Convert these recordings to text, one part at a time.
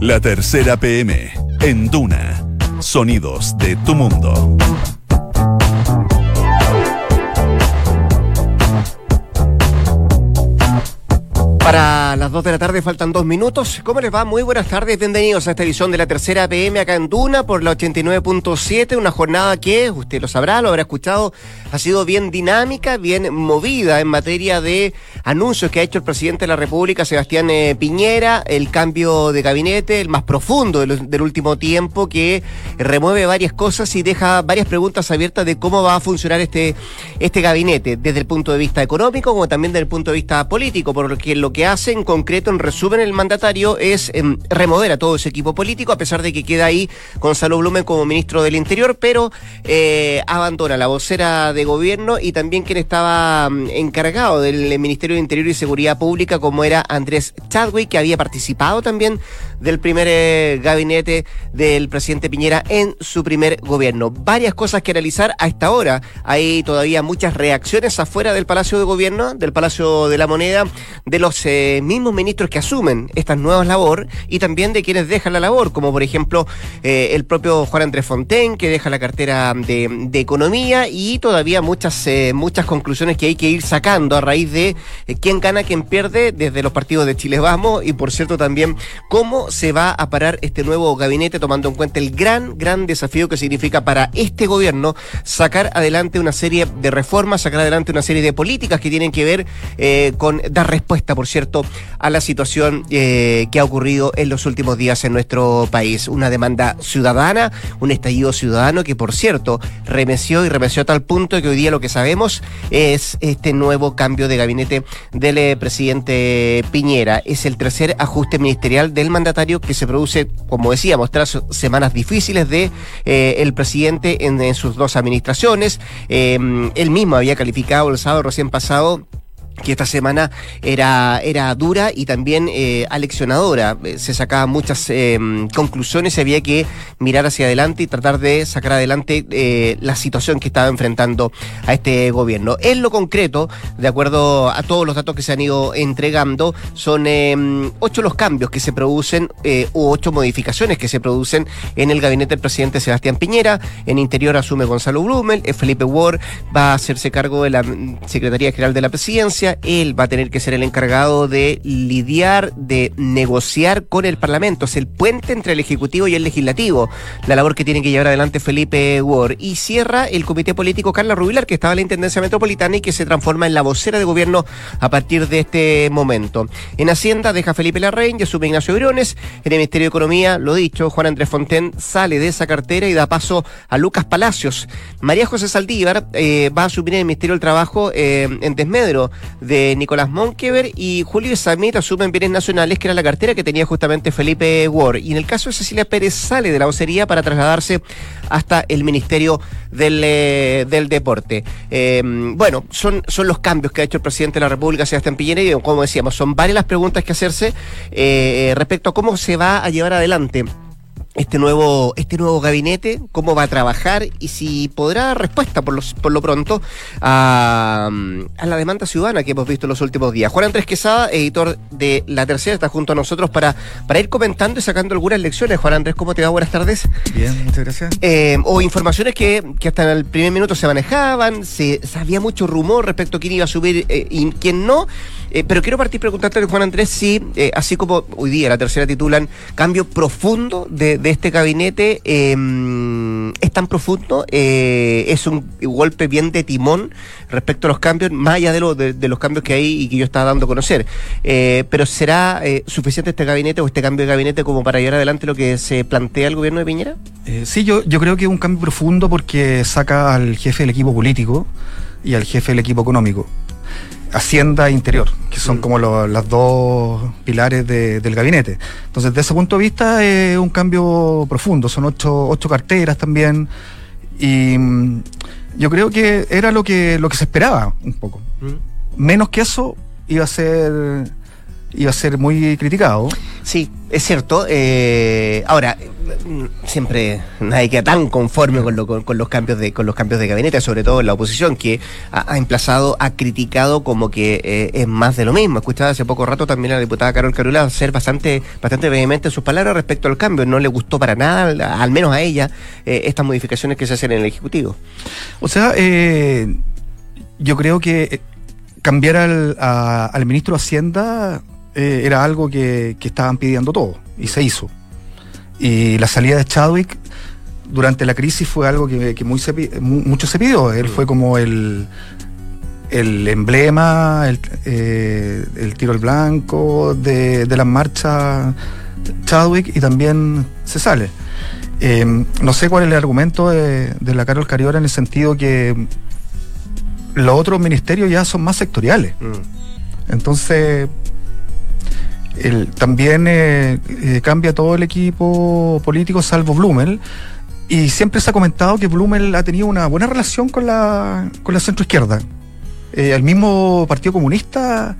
La tercera PM, en Duna. Sonidos de tu mundo. Para las 2 de la tarde faltan dos minutos. ¿Cómo les va? Muy buenas tardes, bienvenidos a esta edición de la tercera PM acá en Duna por la 89.7, una jornada que, usted lo sabrá, lo habrá escuchado, ha sido bien dinámica, bien movida en materia de anuncios que ha hecho el presidente de la República, Sebastián eh, Piñera, el cambio de gabinete, el más profundo del, del último tiempo, que remueve varias cosas y deja varias preguntas abiertas de cómo va a funcionar este, este gabinete, desde el punto de vista económico como también desde el punto de vista político, por lo que lo que hace en concreto, en resumen, el mandatario es eh, remover a todo ese equipo político, a pesar de que queda ahí Gonzalo Blumen como ministro del Interior, pero eh, abandona la vocera de gobierno y también quien estaba mm, encargado del Ministerio de Interior y Seguridad Pública, como era Andrés Chadwick, que había participado también del primer eh, gabinete del presidente Piñera en su primer gobierno. Varias cosas que analizar a esta hora. Hay todavía muchas reacciones afuera del Palacio de Gobierno, del Palacio de la Moneda, de los eh, mismos ministros que asumen estas nuevas labor y también de quienes dejan la labor, como por ejemplo eh, el propio Juan Andrés Fonten, que deja la cartera de, de Economía y todavía muchas, eh, muchas conclusiones que hay que ir sacando a raíz de eh, quién gana, quién pierde desde los partidos de Chile Vamos y por cierto también cómo se va a parar este nuevo gabinete tomando en cuenta el gran, gran desafío que significa para este gobierno sacar adelante una serie de reformas, sacar adelante una serie de políticas que tienen que ver eh, con dar respuesta, por cierto, a la situación eh, que ha ocurrido en los últimos días en nuestro país. Una demanda ciudadana, un estallido ciudadano que, por cierto, remeció y remeció a tal punto que hoy día lo que sabemos es este nuevo cambio de gabinete del eh, presidente Piñera. Es el tercer ajuste ministerial del mandatario que se produce, como decíamos, tras semanas difíciles de eh, el presidente en, sus dos administraciones. Eh, él mismo había calificado el sábado recién pasado que esta semana era, era dura y también eh, aleccionadora. Eh, Se sacaban muchas eh, conclusiones y había que mirar hacia adelante y tratar de sacar adelante la situación que estaba enfrentando a este gobierno. En lo concreto, de acuerdo a todos los datos que se han ido entregando, son ocho los cambios que se producen u ocho modificaciones que se producen en el gabinete del presidente Sebastián Piñera. En Interior asume Gonzalo Blumel, Felipe Ward va a hacerse cargo de la mm, Secretaría General de la Presidencia, él va a tener que ser el encargado de lidiar, de negociar con el Parlamento, es el puente entre el Ejecutivo y el Legislativo, la labor que tiene que llevar adelante Felipe Ward. Y cierra el Comité Político Carla Rubilar, que estaba en la Intendencia Metropolitana y que se transforma en la vocera de gobierno a partir de este momento. En Hacienda deja Felipe Larraín y asume Ignacio Briones. En el Ministerio de Economía, lo dicho, Juan Andrés Fonten sale de esa cartera y da paso a Lucas Palacios. María José Saldívar eh, va a asumir el Ministerio del Trabajo eh, en desmedro de Nicolás Monkever y Julio Samit asume en Bienes Nacionales, que era la cartera que tenía justamente Felipe Ward. Y en el caso de Cecilia Pérez sale de la vocería para trasladarse hasta el Ministerio del, eh, del Deporte. Eh, bueno, son, son los cambios que ha hecho el presidente de la República, Sebastián Piñera, y como decíamos, son varias las preguntas que hacerse eh, respecto a cómo se va a llevar adelante este nuevo, este nuevo gabinete, cómo va a trabajar y si podrá dar respuesta por, los, por lo pronto a, a la demanda ciudadana que hemos visto en los últimos días. Juan Andrés Quesada, editor de La Tercera, está junto a nosotros para, para ir comentando y sacando algunas lecciones. Juan Andrés, ¿cómo te va? Buenas tardes. Bien, muchas gracias. Eh, o informaciones que, que hasta en el primer minuto se manejaban, se, se había mucho rumor respecto a quién iba a subir eh, y quién no. Eh, pero quiero partir preguntarte, Juan Andrés, si, eh, así como hoy día la tercera titulan cambio profundo de, este gabinete, eh, es tan profundo, eh, es un golpe bien de timón respecto a los cambios, más allá de, lo, de, de los cambios que hay y que yo estaba dando a conocer. Pero ¿será suficiente este gabinete o este cambio de gabinete como para llevar adelante lo que se plantea el gobierno de Piñera? Sí, yo creo que es un cambio profundo porque saca al jefe del equipo político y al jefe del equipo económico. Hacienda e Interior, que son Mm. como lo- las dos pilares de- del gabinete. Entonces, desde ese punto de vista, es un cambio profundo. Son ocho, ocho carteras también. Y mm, yo creo que era lo que, lo que se esperaba un poco. Menos que eso iba a ser iba a ser muy criticado. Sí, es cierto. Eh, ahora, siempre nadie queda tan conforme con, lo, con, los cambios de con los cambios de gabinete, sobre todo en la oposición, que ha, emplazado, ha criticado como que eh, es más de lo mismo. Escuchaba hace poco rato también a la diputada Carol Carula ser bastante, bastante vehemente en sus palabras respecto al cambio. No le gustó para nada, al menos a ella, eh, estas modificaciones que se hacen en el Ejecutivo. O sea, eh, yo creo que cambiar al, al ministro de Hacienda era algo que, que estaban pidiendo todos y se hizo. Y la salida de Chadwick durante la crisis fue algo que, muy mucho se pidió. Él fue como el, el emblema, el, eh, tiro al blanco de, de las marchas Chadwick y también se sale. Eh, no sé cuál es el argumento de, la Carol Cariola en el sentido que los otros ministerios ya son más sectoriales. Mm. Entonces, también eh, eh, cambia todo el equipo político salvo Blumel. Y siempre se ha comentado que Blumel ha tenido una buena relación con la, con la centroizquierda. Eh, el mismo Partido Comunista,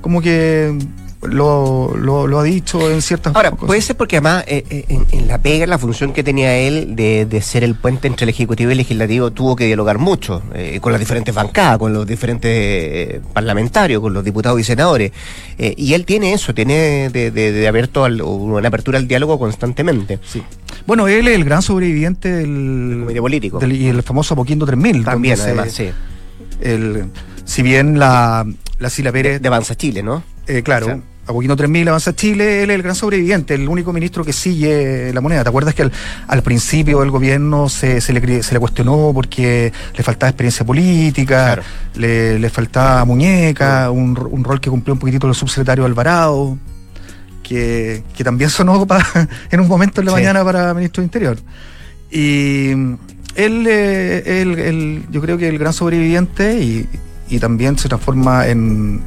como que lo, lo, ha dicho en ciertas Ahora, puede ser porque además eh, eh, en, la pega, la función que tenía él de, de, ser el puente entre el Ejecutivo y el Legislativo, tuvo que dialogar mucho eh, con las diferentes bancadas, con los diferentes parlamentarios, con los diputados y senadores. y él tiene eso, tiene de, de, abierto una apertura al diálogo constantemente. Sí. Bueno, él es el gran sobreviviente del, comité político. y el famoso Apoquindo 3000. También, además, sí. El, si bien la, la Sila Pérez... De Avanza Chile, ¿no? claro. Apoquino 3000 avanza Chile, él es el gran sobreviviente, el único ministro que sigue la moneda. ¿Te acuerdas que al, principio del gobierno se, se, le, se le cuestionó porque le faltaba experiencia política, le, faltaba muñeca, un, rol que cumplió un poquitito el subsecretario Alvarado, que, también sonó en un momento en la mañana para ministro de Interior. Y él, eh, yo creo que el gran sobreviviente y, y también se transforma en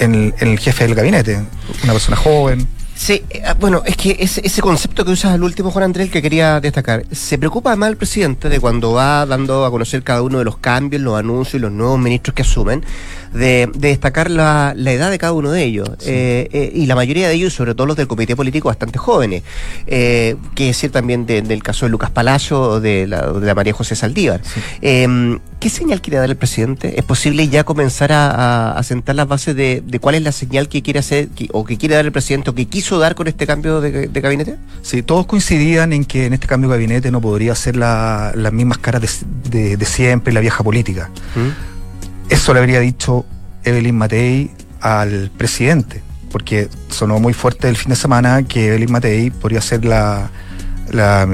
en el, jefe del gabinete, una persona joven. Sí, ah, bueno, es que ese, ese concepto que usas al último, Juan Andrés, que quería destacar, se preocupa además el presidente de cuando va dando a conocer cada uno de los cambios, los anuncios y los nuevos ministros que asumen, de, destacar la, edad de cada uno de ellos. Eh, eh, y la mayoría de ellos, sobre todo los del comité político, bastante jóvenes. Eh, que decir también del caso de Lucas Palacio o de la, María José Saldívar. Em, ¿Qué señal quiere dar el presidente? ¿Es posible ya comenzar a, sentar las bases de, cuál es la señal que quiere hacer o que quiere dar el presidente o que quiso dar con este cambio de, gabinete? Sí, todos coincidían en que en este cambio de gabinete no podría ser las mismas caras de, siempre, la vieja política. ¿Mm? Eso le habría dicho Evelyn Matei al presidente, porque sonó muy fuerte el fin de semana que Evelyn Matei podría ser la, la,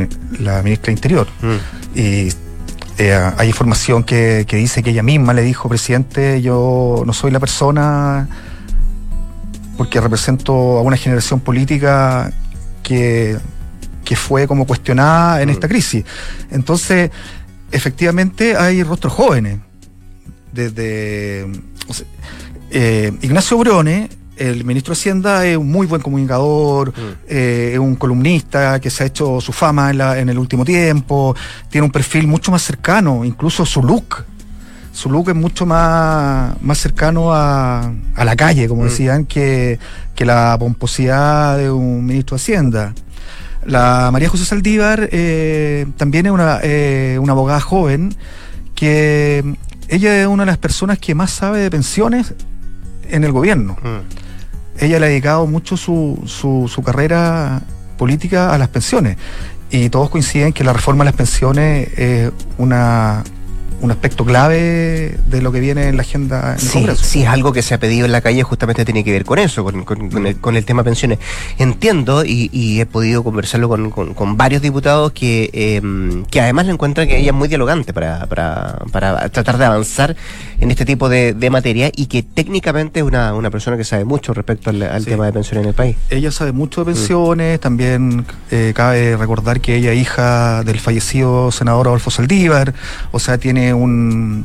ministra Interior. Mm. Y eh, hay información que, dice que ella misma le dijo, presidente, yo no soy la persona porque represento a una generación política que, que fue como cuestionada en esta crisis. Entonces, efectivamente hay rostros jóvenes desde eh, Ignacio Brone, el ministro de Hacienda, es un muy buen comunicador, mm. eh, es un columnista que se ha hecho su fama en, el último tiempo, tiene un perfil mucho más cercano, incluso su look. Su look es mucho más, más cercano a, la calle, como mm. decían, que, la pomposidad de un ministro de Hacienda. La María José Saldívar eh, también es una, una abogada joven que ella es una de las personas que más sabe de pensiones en el gobierno. Mm. Ella le ha dedicado mucho su, su, su carrera política a las pensiones. Y todos coinciden que la reforma de las pensiones es una, un aspecto clave de lo que viene en la agenda en sí, Sí, es algo que se ha pedido en la calle, justamente tiene que ver con eso, con, el, tema pensiones. Entiendo y, he podido conversarlo con, varios diputados que, em, que además le encuentran que ella es muy dialogante para, para, para tratar de avanzar en este tipo de, materia y que técnicamente es una, una persona que sabe mucho respecto al, tema de pensiones en el país. Ella sabe mucho de pensiones, también eh, cabe recordar que ella es hija del fallecido senador Adolfo Saldívar, o sea, tiene un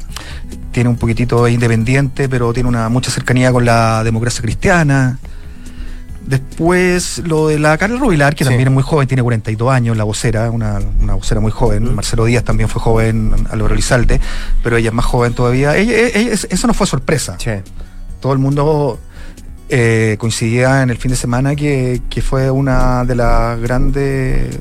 tiene un poquitito independiente, pero tiene una mucha cercanía con la democracia cristiana. Después lo de la Carla Rubilar, que también es muy joven, tiene 42 años, la vocera, una, una vocera muy joven. Marcelo Díaz también fue joven, Álvaro Lizalde, pero ella es más joven todavía. eso no fue sorpresa. Todo el mundo eh, coincidía en el fin de semana que, que fue una de las grandes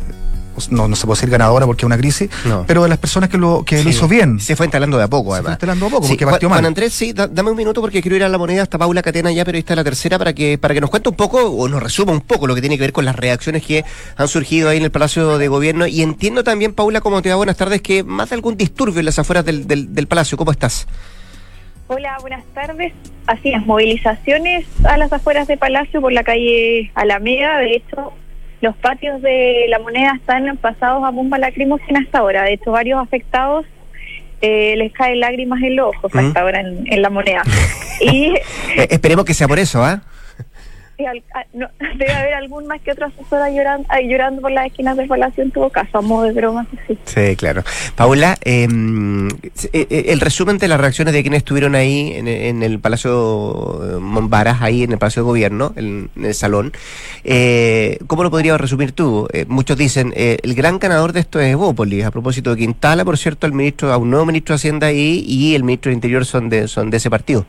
no, no se puede decir ganadora porque es una crisis, pero de las personas que lo, que lo hizo bien. Se fue instalando de a poco, además. Se fue instalando de a poco, porque partió mal. Andrés, sí, dame un minuto porque quiero ir a la moneda hasta Paula Catena ya, pero esta es la tercera, para que, para que nos cuente un poco, o nos resuma un poco lo que tiene que ver con las reacciones que han surgido ahí en el Palacio de Gobierno. Y entiendo también, Paula, como te da buenas tardes, que más de algún disturbio en las afueras del, del, Palacio. ¿Cómo estás? Hola, buenas tardes. Así es, movilizaciones a las afueras del Palacio por la calle Alameda. De hecho, los patios de la moneda están pasados a bomba lacrimógena hasta ahora. De hecho, varios afectados eh, les caen lágrimas en los ojos hasta ahora en, la moneda. y eh, Esperemos que sea por eso, ¿ah? Ah, debe haber algún más que otra asesora llorando, llorando por las esquinas del palacio en todo caso, a modo de broma. Sí, sí claro. Paula, em, eh, eh, el resumen de las reacciones de quienes estuvieron ahí en, el Palacio Mombaras, ahí en el Palacio de Gobierno, en, el salón, eh, ¿cómo lo podrías resumir tú? muchos dicen, el gran ganador de esto es Evópolis, a propósito de Quintala, por cierto, el ministro, a un nuevo ministro de Hacienda ahí y el ministro de Interior son de, son de ese partido.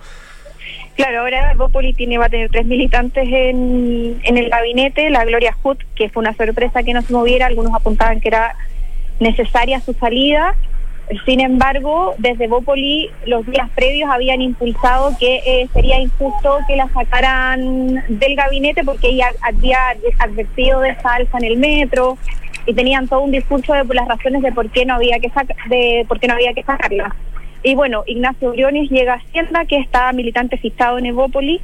Claro, ahora Bópoli tiene, va a tener tres militantes en, en el gabinete, la Gloria Hood, que fue una sorpresa que no se moviera, algunos apuntaban que era necesaria su salida, sin embargo, desde Bópoli los días previos habían impulsado que eh, sería injusto que la sacaran del gabinete porque ella había advertido de esa en el metro y tenían todo un discurso de las razones de por qué no había que de por qué no había que sacarla. Y bueno, Ignacio Briones llega a Hacienda, que está militante citado en Evópolis,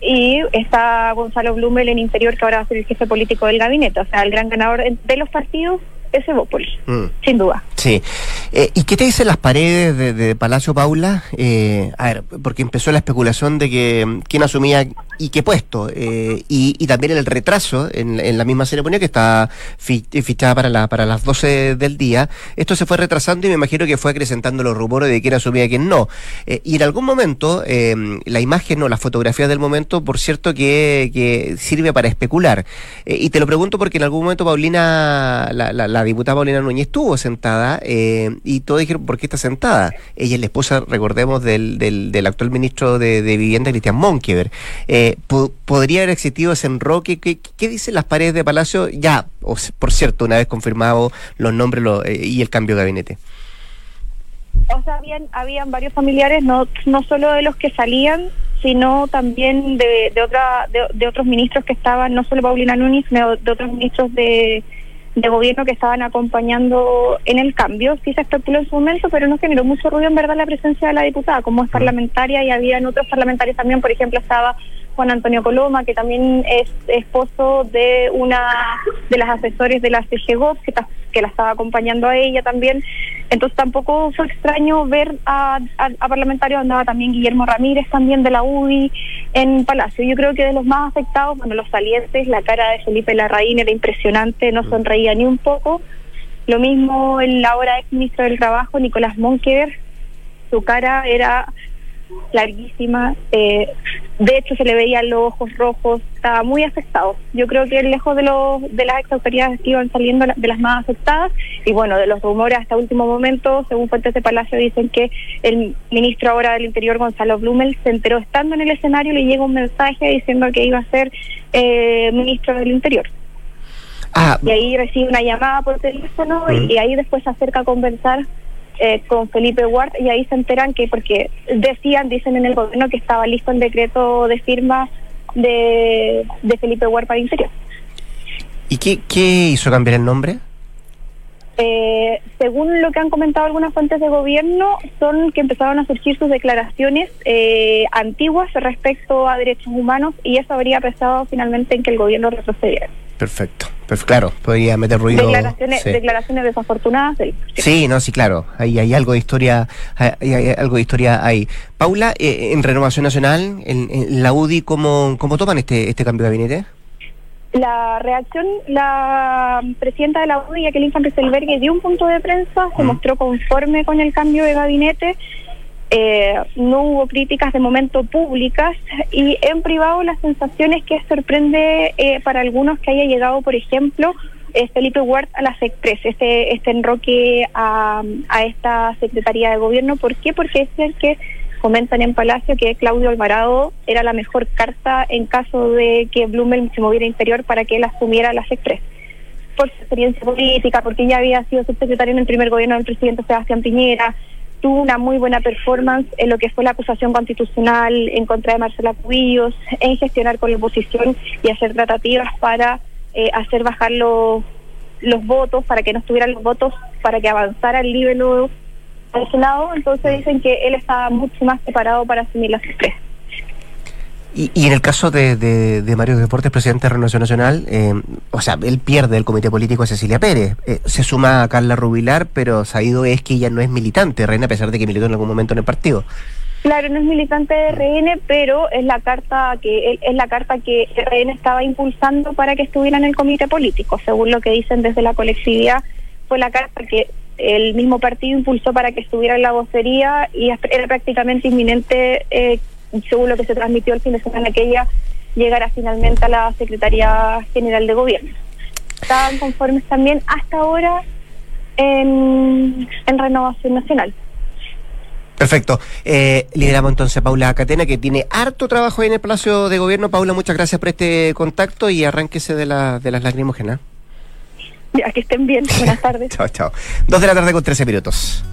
y está Gonzalo Blumel en Interior, que ahora va a ser el jefe político del gabinete. O sea, el gran ganador de los partidos es Evópolis, mm. sin duda. Sí. Eh, ¿Y qué te dicen las paredes de, Palacio Paula? Eh, a ver, porque empezó la especulación de que mm, quién asumía y qué puesto, eh, y, también el retraso en, la misma ceremonia que está fichada para, la, para las 12 del día. Esto se fue retrasando y me imagino que fue acrecentando los rumores de quién asumía y quién no. y en algún momento, la imagen o las fotografías del momento, por cierto, que, que sirve para especular. y te lo pregunto porque en algún momento Paulina, la, la diputada Paulina Núñez estuvo sentada eh, y todos dijeron, ¿por qué está sentada? Ella es la esposa, recordemos, del, del, actual ministro de, Vivienda, Cristian Monkever. Eh, ¿Podría haber existido ese enroque? ¿Qué, ¿Qué, dicen las paredes de Palacio? Ya, por cierto, una vez confirmado los nombres eh, y el cambio de gabinete. O sea, habían, habían varios familiares, no, no solo de los que salían, sino también de, de, otra, de, otros ministros que estaban, no solo Paulina Núñez, sino de otros ministros de, de gobierno que estaban acompañando en el cambio. Sí se especuló en su momento, pero no generó mucho ruido en verdad la presencia de la diputada, como es parlamentaria y habían otros parlamentarios también, por ejemplo, estaba Juan Antonio Coloma, que también es esposo de una de las asesores de la CGGOP, que, que la estaba acompañando a ella también. Entonces tampoco fue extraño ver a, parlamentarios, andaba también Guillermo Ramírez, también de la UDI, en Palacio. Yo creo que de los más afectados, bueno, los salientes, la cara de Felipe Larraín era impresionante, no sonreía ni un poco. Lo mismo el ahora ex ministro del Trabajo, Nicolás Monkever, su cara era larguísima. Eh, de hecho, se le veían los ojos rojos, estaba muy afectado. Yo creo que lejos de, los, de las ex autoridades que iban saliendo de las más afectadas, y bueno, de los rumores hasta último momento, según fuentes de Palacio, dicen que el ministro ahora del Interior, Gonzalo Blumel, se enteró estando en el escenario, le llega un mensaje diciendo que iba a ser eh, ministro del Interior. Ah. Y ahí recibe una llamada por teléfono y, mm. y ahí después se acerca a conversar eh, con Felipe Ward y ahí se enteran que, porque decían, dicen en el gobierno que estaba listo el decreto de firma de, de Felipe Ward para Interior. ¿Y qué, qué hizo cambiar el nombre? Eh, según lo que han comentado algunas fuentes de gobierno, son que empezaron a surgir sus declaraciones eh, antiguas respecto a derechos humanos y eso habría pesado finalmente en que el gobierno retrocediera. Perfecto. Pues claro, podría meter ruido. Declaraciones, declaraciones desafortunadas. Sí. no, sí, claro. Hay, hay algo de historia, hay, algo de historia ahí. Paula, eh, en Renovación Nacional, en, la UDI, ¿cómo, ¿cómo toman este, este cambio de gabinete? La reacción, la presidenta de la UDI, Jacqueline Van Rieselberghe, dio un punto de prensa, se mostró conforme con el cambio de gabinete, eh, no hubo críticas de momento públicas y en privado la sensación es que sorprende eh, para algunos que haya llegado, por ejemplo, eh, Felipe Ward a la SECPRES, este, este enroque a, a esta Secretaría de Gobierno. ¿Por qué? Porque es el que comentan en Palacio que Claudio Alvarado era la mejor carta en caso de que Blumel se moviera interior para que él asumiera las express. Por su experiencia política, porque ya había sido subsecretario en el primer gobierno del presidente Sebastián Piñera, tuvo una muy buena performance en lo que fue la acusación constitucional en contra de Marcela Cubillos, en gestionar con la oposición y hacer tratativas para eh, hacer bajar los, los votos, para que no estuvieran los votos, para que avanzara el nivel al Senado. Entonces dicen que él estaba mucho más preparado para asumir las tres. Y, y, en el caso de, de, de Mario Deportes, presidente de Renovación Nacional, eh, o sea, él pierde el comité político a Cecilia Pérez. Eh, se suma a Carla Rubilar, pero sabido es que ella no es militante, Reina, a pesar de que militó en algún momento en el partido. Claro, no es militante de RN, pero es la carta que es la carta que RN estaba impulsando para que estuviera en el comité político, según lo que dicen desde la colectividad, fue la carta que el mismo partido impulsó para que estuviera en la vocería y era prácticamente inminente eh, según lo que se transmitió el fin de semana, que ella llegara finalmente a la Secretaría General de Gobierno. Estaban conformes también hasta ahora en, Renovación Nacional. Perfecto. Eh, lideramos entonces a Paula Catena, que tiene harto trabajo en el Palacio de Gobierno. Paula, muchas gracias por este contacto y arránquese de, la, de las lacrimógenas. Ya, que estén bien. Buenas tardes. chao, chao. Dos de la tarde con 13 minutos.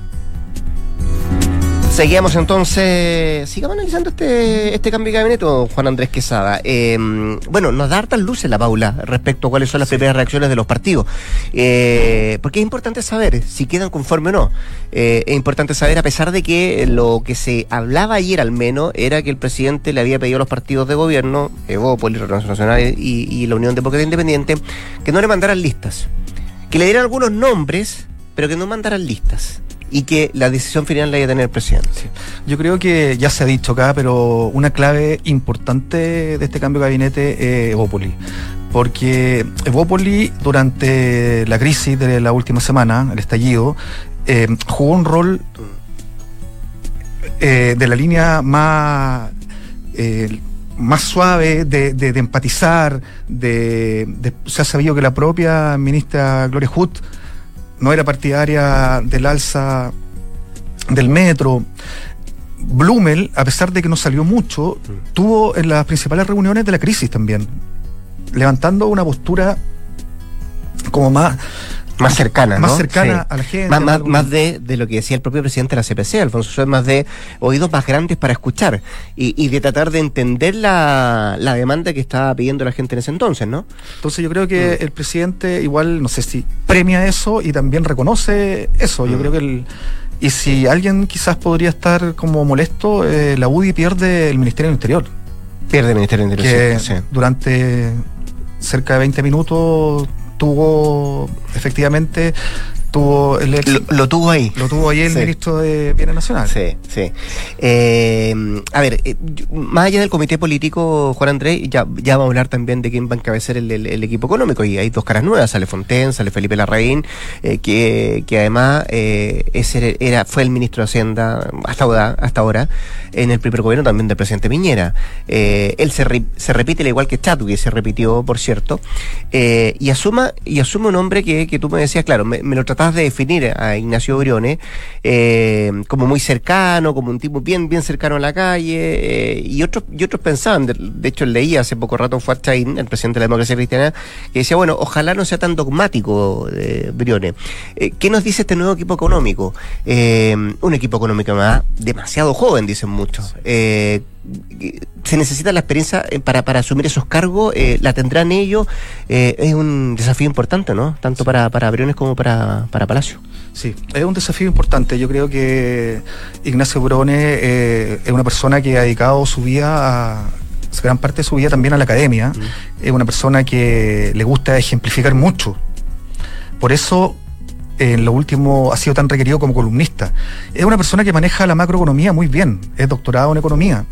Seguimos entonces, sigamos analizando este, este cambio de gabinete, Juan Andrés Quesada. Em, bueno, nos da hartas luces la Paula respecto a cuáles son las primeras reacciones de los partidos. Eh, porque es importante saber si quedan conforme o no. Eh, es importante saber, a pesar de que lo que se hablaba ayer al menos era que el presidente le había pedido a los partidos de gobierno, Evópolis, Reunión Nacional y, y la Unión Demócrata Independiente, que no le mandaran listas. Que le dieran algunos nombres, pero que no mandaran listas y que la decisión final la haya tener el presidente. Yo creo que ya se ha dicho acá, pero una clave importante de este cambio de gabinete es Evópoli. Porque Evópoli, durante la crisis de la última semana, el estallido, eh, jugó un rol eh, de la línea más. Eh, más suave de, empatizar, de, se ha sabido que la propia ministra Gloria Hutt no era partidaria del alza del metro. Blumel, a pesar de que no salió mucho, tuvo en las principales reuniones de la crisis también, levantando una postura como más más cercana, Más cercana a la gente. Más, más, de, de, lo que decía el propio presidente de la CPC, Alfonso es más de oídos más grandes para escuchar y, y de tratar de entender la, la, demanda que estaba pidiendo la gente en ese entonces, ¿no? Entonces yo creo que mm. el presidente igual, no sé si premia eso y también reconoce eso. Yo mm. creo que el... Y si alguien quizás podría estar como molesto, eh, la UDI pierde el Ministerio del Interior. Pierde el Ministerio del Interior, sí. Durante cerca de 20 minutos tuvo efectivamente tuvo el, lo, tuvo ahí. Lo tuvo ahí el ministro de Bienes Nacionales. Sí, sí. Eh, a ver, eh, más allá del comité político, Juan Andrés, ya, ya vamos a hablar también de quién va a encabezar el, equipo económico. Y hay dos caras nuevas, sale Fonten, sale Felipe Larraín, eh, que, que además ese era, fue el ministro de Hacienda hasta ahora, hasta ahora en el primer gobierno también del presidente Piñera. él se, se repite al igual que que se repitió, por cierto, y asuma y asume un hombre que, que tú me decías, claro, me, me lo trataste de definir a Ignacio Briones eh, como muy cercano, como un tipo bien, bien cercano a la calle, eh, y otros, y otros pensaban, de, hecho leí hace poco rato fue Chain, el presidente de la democracia cristiana, que decía, bueno, ojalá no sea tan dogmático eh, Briones. Eh, ¿Qué nos dice este nuevo equipo económico? un equipo económico más demasiado joven, dicen muchos se necesita la experiencia para, para asumir esos cargos, la tendrán ellos. es un desafío importante, ¿no? Tanto para, para Briones como para, para Palacio. Sí, es un desafío importante. Yo creo que Ignacio Brone eh, es una persona que ha dedicado su vida a, gran parte de su vida también a la academia. Mm. Es una persona que le gusta ejemplificar mucho. Por eso, en lo último, ha sido tan requerido como columnista. Es una persona que maneja la macroeconomía muy bien. Es doctorado en economía.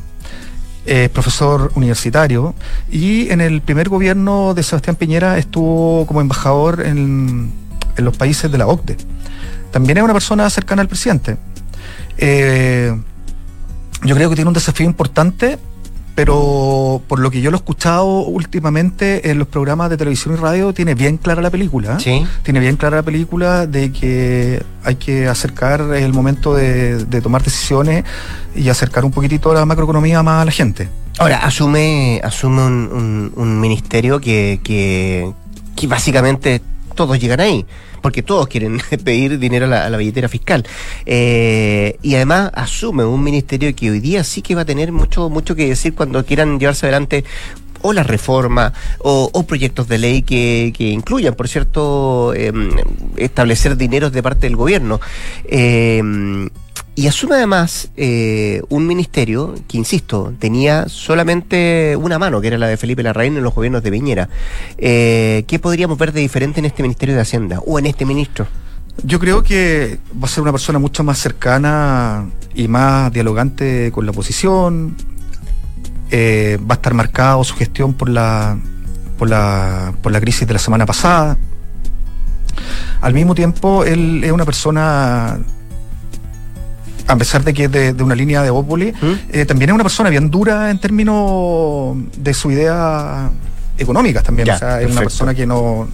Es profesor universitario y en el primer gobierno de Sebastián Piñera estuvo como embajador en en los países de la OCDE. También es una persona cercana al presidente. Eh, yo creo que tiene un desafío importante, pero por lo que yo lo he escuchado últimamente en los programas de televisión y radio, tiene bien clara la película. ¿eh? Sí. Tiene bien clara la película de que hay que acercar el momento de, de tomar decisiones y acercar un poquitito la macroeconomía más a la gente. Ahora, asume, asume un, un- un ministerio que, que, que básicamente todos llegan ahí, porque todos quieren pedir dinero a la, billetera fiscal. Eh, y además asume un ministerio que hoy día sí que va a tener mucho, mucho que decir cuando quieran llevarse adelante o la reforma o, o proyectos de ley que, que incluyan, por cierto, em, establecer dineros de parte del gobierno. Em, y asume además eh, un ministerio que, insisto, tenía solamente una mano, que era la de Felipe Larraín en los gobiernos de Piñera. Eh, ¿Qué podríamos ver de diferente en este Ministerio de Hacienda o en este ministro? Yo creo que va a ser una persona mucho más cercana y más dialogante con la oposición. Eh, va a estar marcado su gestión por la, por la, por la crisis de la semana pasada. Al mismo tiempo, él es una persona, a pesar de que es de, de una línea de Ópoli, ¿Mm? eh, también es una persona bien dura en términos de su idea económicas también. Ya, o sea, es una persona que no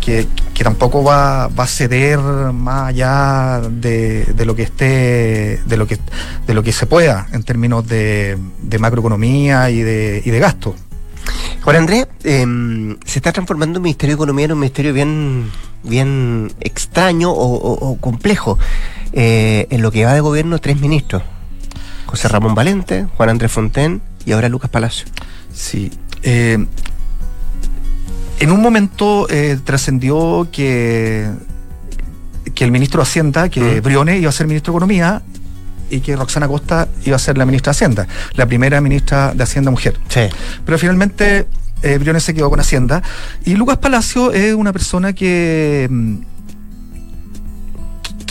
que, que tampoco va, va a ceder más allá de, de lo que esté de lo que de lo que se pueda en términos de, de macroeconomía y de, y de gasto. Juan Andrés, em, se está transformando el Ministerio de Economía en un ministerio bien, bien extraño o, o- o complejo. Eh, en lo que va de gobierno, tres ministros. José Ramón Valente, Juan Andrés Fonten y ahora Lucas Palacio. Sí. eh, en un momento eh, trascendió que, que el ministro de Hacienda, que Mm. Briones iba a ser ministro de Economía y que Roxana Costa iba a ser la ministra de Hacienda, la primera ministra de Hacienda mujer. Sí. Pero finalmente eh, Briones se quedó con Hacienda. Y Lucas Palacio es una persona que.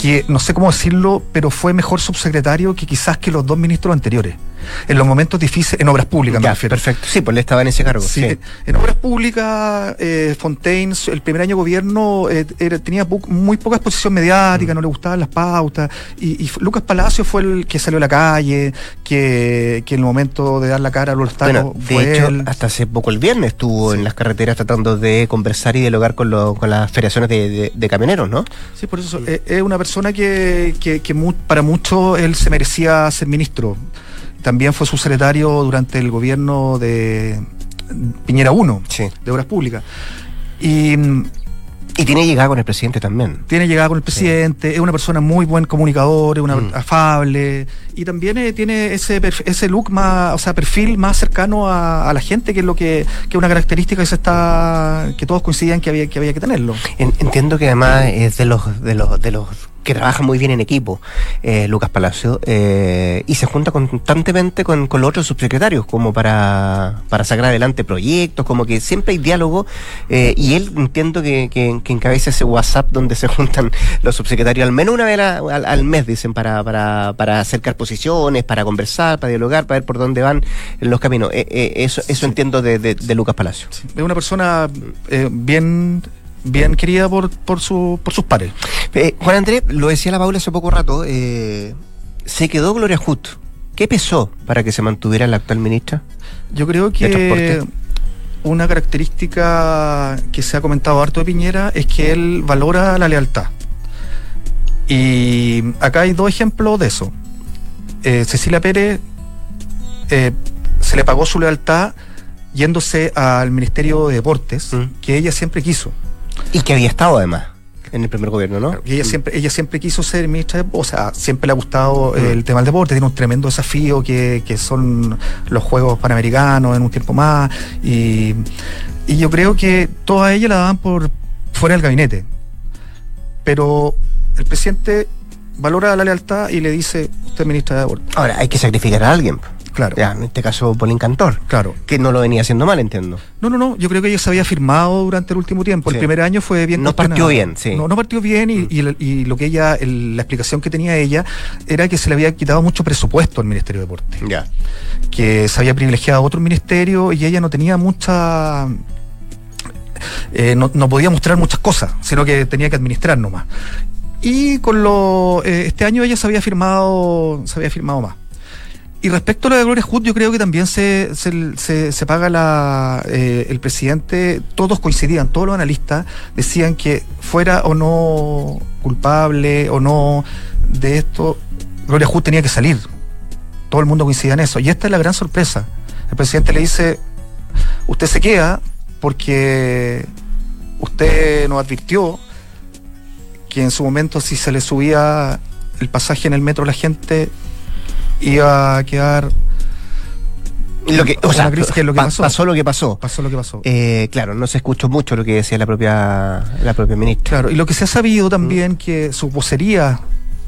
Que no sé cómo decirlo, pero fue mejor subsecretario que quizás que los dos ministros anteriores. En los momentos difíciles, en obras públicas me Ya, refiero. perfecto. Sí, pues él estaba en ese cargo. Sí, Sí. En obras públicas, eh, Fontaine, el primer año de gobierno, eh, era- tenía po- muy poca exposición Mm. mediática, no le gustaban las pautas. Y, y Lucas Palacio fue el que salió a la calle, que, que en el momento de dar la cara a los Bueno, fue de hecho, él. hasta hace poco el viernes estuvo en las carreteras tratando de conversar y dialogar con, lo- con las federaciones de, de- de camioneros, ¿no? Sí, por eso eh, es una persona que, que- que para muchos él se merecía ser ministro. También fue subsecretario durante el gobierno de Piñera 1, Sí. de Obras Públicas. Y Y tiene llegada con el presidente también. tiene llegada con el presidente, es una persona muy buen comunicador, es una Mm. afable y también eh, tiene ese ese look más, o sea, perfil más cercano a, a la gente, que es lo que, que es una característica que se está que todos coincidían que había que había que tenerlo. En- entiendo que además es de los de los de los que trabaja muy bien en equipo, eh, Lucas Palacio, eh, y se junta constantemente con, con los otros subsecretarios, como para, para sacar adelante proyectos, como que siempre hay diálogo, eh, y él entiendo que, que, que encabeza ese WhatsApp donde se juntan los subsecretarios al menos una vez a- al, al mes, dicen, para, para, para acercar posiciones, para conversar, para dialogar, para ver por dónde van los caminos. Eh, eso eso entiendo de, de, de Lucas Palacio. Es una persona bien bien querida por, por, su, por sus pares. Eh, Juan Andrés, lo decía la Paula hace poco rato, eh, se quedó Gloria Hood. ¿Qué pesó para que se mantuviera la actual ministra? Yo creo ¿De que una característica que se ha comentado harto de Piñera es que él valora la lealtad. Y acá hay dos ejemplos de eso. Eh, Cecilia Pérez eh, se le pagó su lealtad yéndose al Ministerio de Deportes, Mm. que ella siempre quiso. Y que había estado además en el primer gobierno, ¿no? Y ella siempre, ella siempre quiso ser ministra, de- o sea, siempre le ha gustado Mm. el tema del deporte, tiene un tremendo desafío que, que son los Juegos Panamericanos en un tiempo más. Y, y yo creo que toda ella la daban por fuera del gabinete. Pero el presidente valora la lealtad y le dice, usted es ministra de deporte. Ahora, hay que sacrificar a alguien. Claro, Ya, en este caso, Paulín Cantor, claro. que no lo venía haciendo mal, entiendo. No, no, no, yo creo que ella se había firmado durante el último tiempo. Sí. El primer año fue bien No partió bien, sí. No, no partió bien y, Mm. y lo que ella, el- la explicación que tenía ella era que se le había quitado mucho presupuesto al Ministerio de Deporte. Ya. Que se había privilegiado a otro ministerio y ella no tenía mucha... eh, no, no podía mostrar muchas cosas, sino que tenía que administrar nomás. Y con lo... eh, este año ella se había firmado, se había firmado más. Y respecto a lo de Gloria Hood, yo creo que también se, se, se, paga la, eh, el presidente, todos coincidían, todos los analistas decían que fuera o no culpable o no de esto, Gloria Hood tenía que salir. Todo el mundo coincidía en eso. Y esta es la gran sorpresa. El presidente le dice, usted se queda porque usted nos advirtió que en su momento si se le subía el pasaje en el metro a la gente iba a quedar Lo que, o sea, que lo que pa- pasó. lo que pasó. pasó lo que pasó. Eh, claro, no se escuchó mucho lo que decía la propia la propia ministra. Claro, y lo que se ha sabido también que su vocería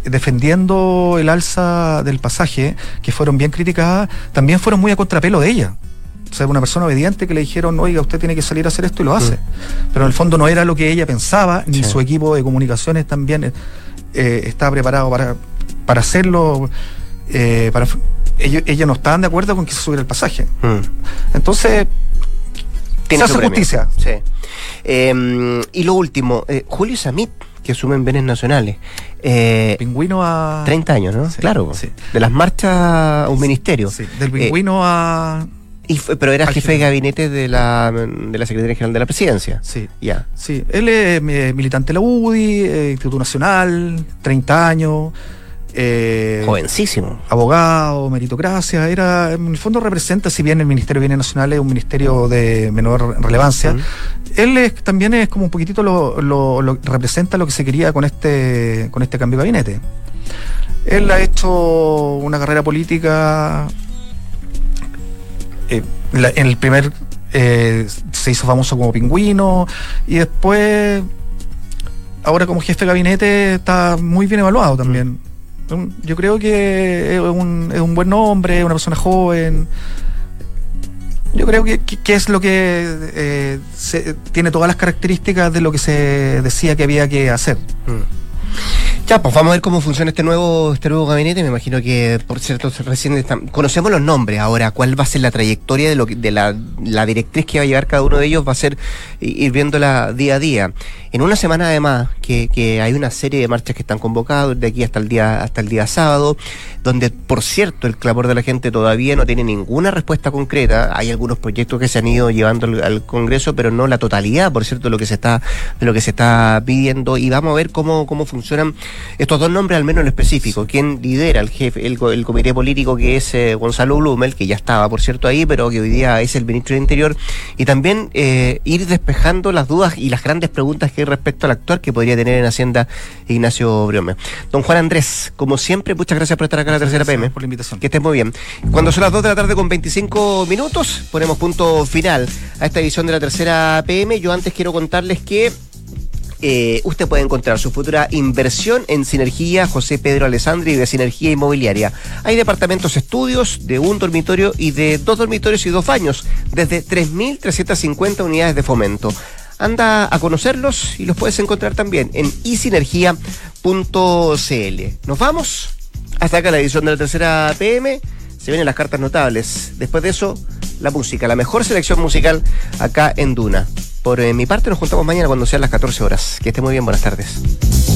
defendiendo el alza del pasaje, que fueron bien criticadas, también fueron muy a contrapelo de ella. O sea, una persona obediente que le dijeron, oiga, usted tiene que salir a hacer esto y lo hace. Pero en el fondo no era lo que ella pensaba, ni Sí. su equipo de comunicaciones también eh, estaba preparado para, para hacerlo. Eh, para, ellos, ellos no estaban de acuerdo con que se subiera el pasaje. Mm. Entonces, Tiene se hace premio. justicia. Sí. Eh, y lo último, eh, Julio Samit, que asume en bienes nacionales. Eh, Pingüino a. 30 años, ¿no? Sí, claro. sí. De las marchas a un ministerio. Sí, del Eh, pingüino a. y fue- pero era jefe de gabinete de la, de la Secretaría General de la Presidencia. Sí. Ya. Sí, él es eh, militante de la UDI, eh, Instituto Nacional, 30 años, eh, Jovencísimo. abogado, meritocracia, era, en el fondo representa, si bien el Ministerio de Bienes Nacionales es un ministerio de menor relevancia, él es, también es como un poquitito lo, lo- lo- representa lo que se quería con este, con este cambio de gabinete. Él ha hecho una carrera política eh, la- en el primer eh, se hizo famoso como pingüino y después ahora como jefe de gabinete está muy bien evaluado también. Yo creo que es un, es un buen nombre, una persona joven. Yo creo que, que- es lo que eh, tiene todas las características de lo que se decía que había que hacer. Ya, pues vamos a ver cómo funciona este nuevo, este nuevo gabinete. Me imagino que, por cierto, recién están- conocemos los nombres. Ahora, cuál va a ser la trayectoria de lo que, de la, la directriz que va a llevar cada uno de ellos va a ser ir viéndola día a día. En una semana además, que, que hay una serie de marchas que están convocadas de aquí hasta el día, hasta el día sábado, donde, por cierto, el clamor de la gente todavía no tiene ninguna respuesta concreta. Hay algunos proyectos que se han ido llevando al, al Congreso, pero no la totalidad, por cierto, de lo que se está, de lo que se está pidiendo. Y vamos a ver cómo, cómo funcionan estos dos nombres, al menos en específico. ¿Quién lidera el jefe, el, co- el comité político que es eh, Gonzalo Blumel, que ya estaba, por cierto, ahí, pero que hoy día es el ministro del Interior? Y también eh, ir despejando las dudas y las grandes preguntas que hay respecto al actuar que podría tener en Hacienda Ignacio Briome. Don Juan Andrés, como siempre, muchas gracias por estar acá en la tercera PM. por la invitación. Que estés muy bien. Cuando son las 2 de la tarde con 25 minutos, ponemos punto final a esta edición de la tercera PM. Yo antes quiero contarles que eh, usted puede encontrar su futura inversión en Sinergia José Pedro Alessandri de Sinergia Inmobiliaria. Hay departamentos estudios de un dormitorio y de dos dormitorios y dos baños, desde 3.350 unidades de fomento. Anda a conocerlos y los puedes encontrar también en isinergia.cl. Nos vamos. Hasta acá la edición de la tercera PM. Se vienen las cartas notables. Después de eso, la música, la mejor selección musical acá en Duna. Por eh, mi parte, nos juntamos mañana cuando sean las 14 horas. Que esté muy bien, buenas tardes.